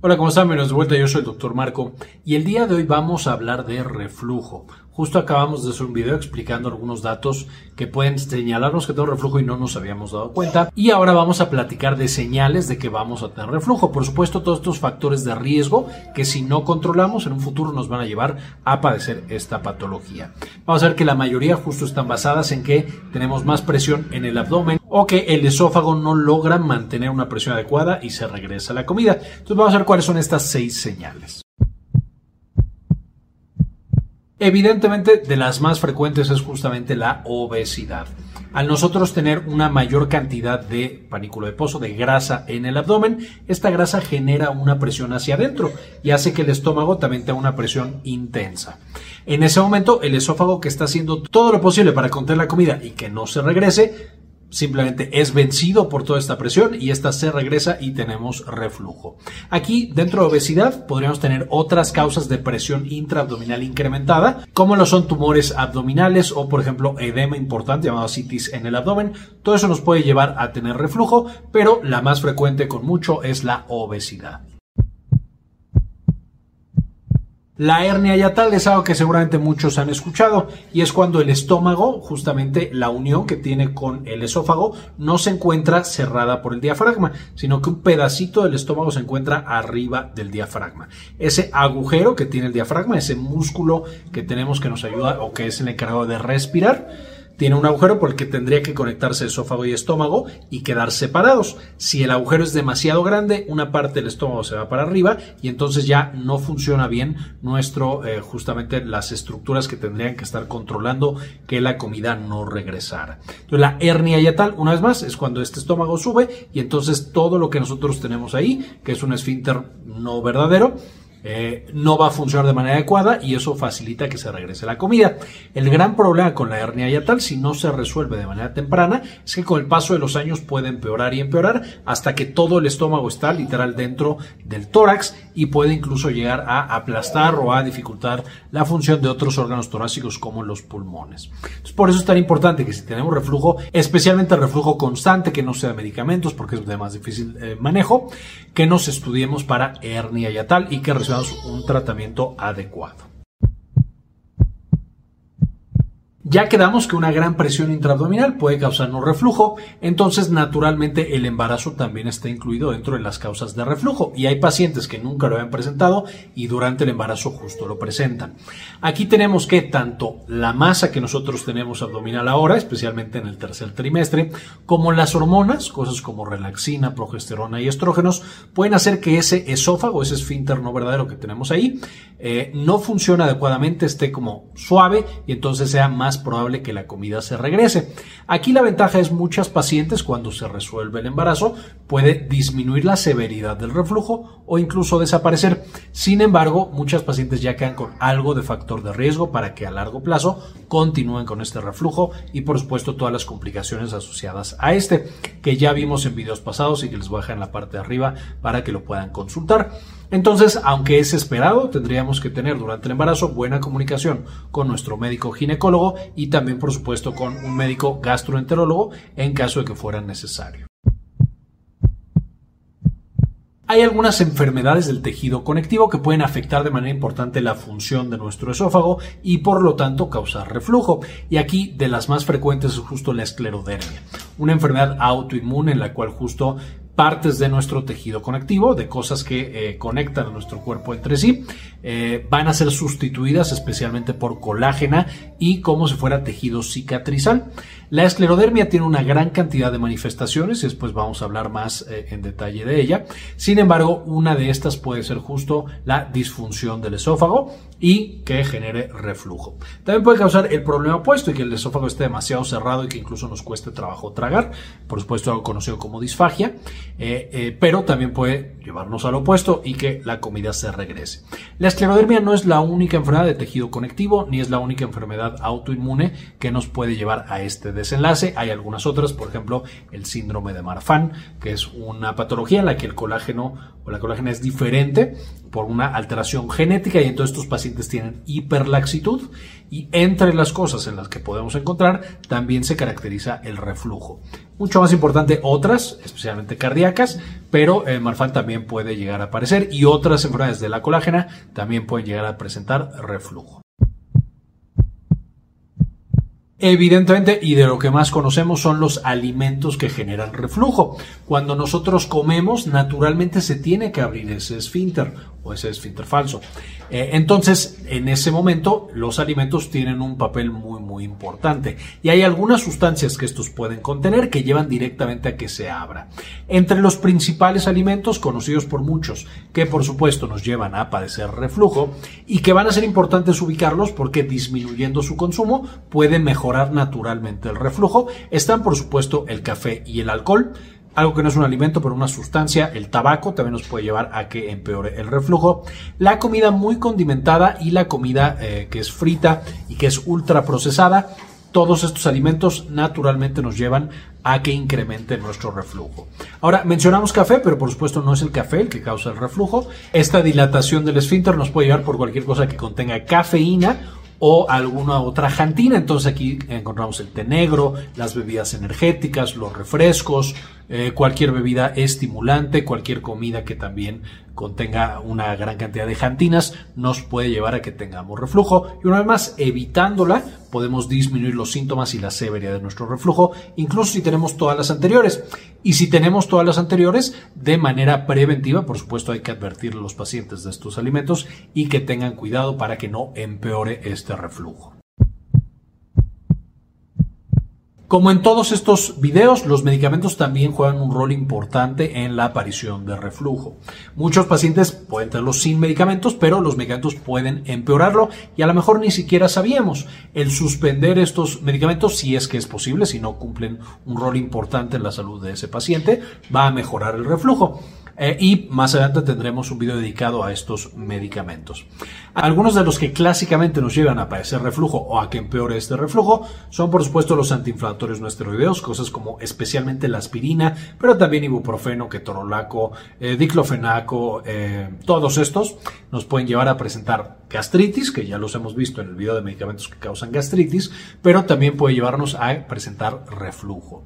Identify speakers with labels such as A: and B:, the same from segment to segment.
A: Hola, ¿cómo están? Bienvenidos de vuelta, yo soy el doctor Marco y el día de hoy vamos a hablar de reflujo. Justo acabamos de hacer un video explicando algunos datos que pueden señalarnos que tengo reflujo y no nos habíamos dado cuenta. Y ahora vamos a platicar de señales de que vamos a tener reflujo. Por supuesto, todos estos factores de riesgo que si no controlamos en un futuro nos van a llevar a padecer esta patología. Vamos a ver que la mayoría justo están basadas en que tenemos más presión en el abdomen o que el esófago no logra mantener una presión adecuada y se regresa la comida. Entonces vamos a ver cuáles son estas seis señales. Evidentemente, de las más frecuentes es justamente la obesidad. Al nosotros tener una mayor cantidad de panículo de pozo, de grasa en el abdomen, esta grasa genera una presión hacia adentro y hace que el estómago también tenga una presión intensa. En ese momento, el esófago que está haciendo todo lo posible para contener la comida y que no se regrese, simplemente es vencido por toda esta presión y esta se regresa y tenemos reflujo. Aquí dentro de obesidad podríamos tener otras causas de presión intraabdominal incrementada, como lo son tumores abdominales o por ejemplo edema importante llamado citis en el abdomen. Todo eso nos puede llevar a tener reflujo, pero la más frecuente con mucho es la obesidad. La hernia yatal es algo que seguramente muchos han escuchado y es cuando el estómago, justamente la unión que tiene con el esófago, no se encuentra cerrada por el diafragma, sino que un pedacito del estómago se encuentra arriba del diafragma. Ese agujero que tiene el diafragma, ese músculo que tenemos que nos ayuda o que es el encargado de respirar, tiene un agujero por el que tendría que conectarse esófago y estómago y quedar separados. Si el agujero es demasiado grande, una parte del estómago se va para arriba y entonces ya no funciona bien nuestro, eh, justamente las estructuras que tendrían que estar controlando que la comida no regresara. Entonces la hernia yatal, una vez más, es cuando este estómago sube y entonces todo lo que nosotros tenemos ahí, que es un esfínter no verdadero, eh, no va a funcionar de manera adecuada y eso facilita que se regrese la comida. El gran problema con la hernia yatal, si no se resuelve de manera temprana, es que con el paso de los años puede empeorar y empeorar hasta que todo el estómago está literal dentro del tórax y puede incluso llegar a aplastar o a dificultar la función de otros órganos torácicos como los pulmones. por eso es tan importante que si tenemos reflujo, especialmente reflujo constante, que no sea de medicamentos porque es de más difícil eh, manejo, que nos estudiemos para hernia yatal y que un tratamiento adecuado. Ya quedamos que una gran presión intraabdominal puede causarnos reflujo, entonces naturalmente el embarazo también está incluido dentro de las causas de reflujo y hay pacientes que nunca lo habían presentado y durante el embarazo justo lo presentan. Aquí tenemos que tanto la masa que nosotros tenemos abdominal ahora, especialmente en el tercer trimestre, como las hormonas, cosas como relaxina, progesterona y estrógenos, pueden hacer que ese esófago, ese esfínter no verdadero que tenemos ahí, eh, no funcione adecuadamente, esté como suave y entonces sea más probable que la comida se regrese. Aquí la ventaja es muchas pacientes cuando se resuelve el embarazo puede disminuir la severidad del reflujo o incluso desaparecer. Sin embargo, muchas pacientes ya quedan con algo de factor de riesgo para que a largo plazo continúen con este reflujo y por supuesto todas las complicaciones asociadas a este que ya vimos en videos pasados y que les voy a dejar en la parte de arriba para que lo puedan consultar. Entonces, aunque es esperado, tendríamos que tener durante el embarazo buena comunicación con nuestro médico ginecólogo y también, por supuesto, con un médico gastroenterólogo en caso de que fuera necesario. Hay algunas enfermedades del tejido conectivo que pueden afectar de manera importante la función de nuestro esófago y por lo tanto causar reflujo. Y aquí de las más frecuentes es justo la esclerodermia, una enfermedad autoinmune en la cual justo partes de nuestro tejido conectivo, de cosas que eh, conectan a nuestro cuerpo entre sí, eh, van a ser sustituidas especialmente por colágena y como si fuera tejido cicatrizal. La esclerodermia tiene una gran cantidad de manifestaciones y después vamos a hablar más eh, en detalle de ella. Sin embargo, una de estas puede ser justo la disfunción del esófago y que genere reflujo. También puede causar el problema opuesto y que el esófago esté demasiado cerrado y que incluso nos cueste trabajo tragar. Por supuesto, algo conocido como disfagia. Eh, eh, pero también puede llevarnos al opuesto y que la comida se regrese. La esclerodermia no es la única enfermedad de tejido conectivo ni es la única enfermedad autoinmune que nos puede llevar a este desenlace. Hay algunas otras, por ejemplo, el síndrome de Marfan, que es una patología en la que el colágeno o la colágena es diferente por una alteración genética y entonces estos pacientes tienen hiperlaxitud y entre las cosas en las que podemos encontrar también se caracteriza el reflujo. Mucho más importante otras, especialmente cardíacas, pero el Marfan también puede llegar a aparecer y otras enfermedades de la colágena también pueden llegar a presentar reflujo. Evidentemente, y de lo que más conocemos son los alimentos que generan reflujo. Cuando nosotros comemos, naturalmente se tiene que abrir ese esfínter o ese esfínter falso. Eh, entonces, en ese momento, los alimentos tienen un papel muy, muy importante. Y hay algunas sustancias que estos pueden contener que llevan directamente a que se abra. Entre los principales alimentos conocidos por muchos, que por supuesto nos llevan a padecer reflujo y que van a ser importantes ubicarlos porque disminuyendo su consumo puede mejorar naturalmente el reflujo, están por supuesto el café y el alcohol algo que no es un alimento, pero una sustancia, el tabaco, también nos puede llevar a que empeore el reflujo. La comida muy condimentada y la comida eh, que es frita y que es ultra procesada. Todos estos alimentos naturalmente nos llevan a que incremente nuestro reflujo. Ahora, mencionamos café, pero por supuesto no es el café el que causa el reflujo. Esta dilatación del esfínter nos puede llevar por cualquier cosa que contenga cafeína o alguna otra jantina. Entonces aquí encontramos el té negro, las bebidas energéticas, los refrescos, eh, cualquier bebida estimulante, cualquier comida que también contenga una gran cantidad de jantinas nos puede llevar a que tengamos reflujo y una vez más evitándola podemos disminuir los síntomas y la severidad de nuestro reflujo incluso si tenemos todas las anteriores y si tenemos todas las anteriores de manera preventiva por supuesto hay que advertir a los pacientes de estos alimentos y que tengan cuidado para que no empeore este reflujo. Como en todos estos videos, los medicamentos también juegan un rol importante en la aparición de reflujo. Muchos pacientes pueden tenerlo sin medicamentos, pero los medicamentos pueden empeorarlo y a lo mejor ni siquiera sabíamos. El suspender estos medicamentos, si es que es posible, si no cumplen un rol importante en la salud de ese paciente, va a mejorar el reflujo. Eh, y más adelante tendremos un video dedicado a estos medicamentos. Algunos de los que clásicamente nos llevan a padecer reflujo o a que empeore este reflujo son por supuesto los antiinflamatorios no esteroideos, cosas como especialmente la aspirina, pero también ibuprofeno, ketorolaco, eh, diclofenaco, eh, todos estos nos pueden llevar a presentar gastritis, que ya los hemos visto en el video de medicamentos que causan gastritis, pero también puede llevarnos a presentar reflujo.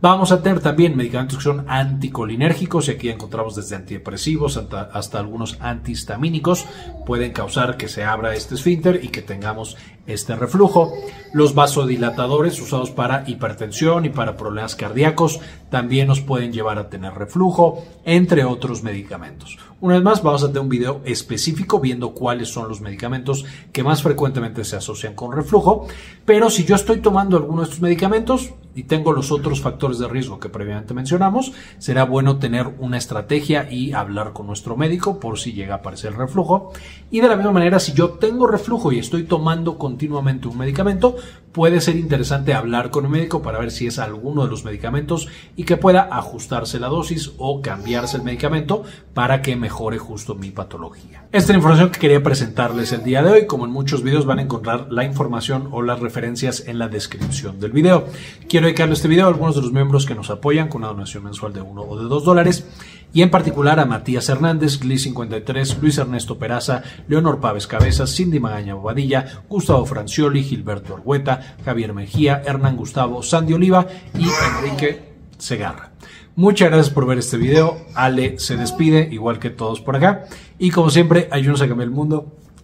A: Vamos a tener también medicamentos que son anticolinérgicos y aquí encontramos desde antidepresivos hasta, algunos antihistamínicos. Pueden causar que se abra este esfínter y que tengamos este reflujo. Los vasodilatadores usados para hipertensión y para problemas cardíacos también nos pueden llevar a tener reflujo, entre otros medicamentos. Una vez más, vamos a tener un video específico viendo cuáles son los medicamentos que más frecuentemente se asocian con reflujo. Pero si yo estoy tomando alguno de estos medicamentos, y tengo los otros factores de riesgo que previamente mencionamos, será bueno tener una estrategia y hablar con nuestro médico por si llega a aparecer reflujo. Y de la misma manera, si yo tengo reflujo y estoy tomando continuamente un medicamento, puede ser interesante hablar con el médico para ver si es alguno de los medicamentos y que pueda ajustarse la dosis o cambiarse el medicamento para que mejore justo mi patología. Esta es la información que quería presentarles el día de hoy. Como en muchos videos van a encontrar la información o las referencias en la descripción del video. Quiero dedicarle este video a algunos de los miembros que nos apoyan con una donación mensual de 1 o de 2 dólares y en particular a Matías Hernández, Gli53, Luis Ernesto Peraza, Leonor Paves Cabezas, Cindy Magaña Bobadilla, Gustavo Francioli, Gilberto Orgueta, Javier Mejía, Hernán Gustavo, Sandy Oliva y Enrique Segarra. Muchas gracias por ver este video. Ale se despide, igual que todos por acá. Y como siempre, ayúdenos a cambiar el mundo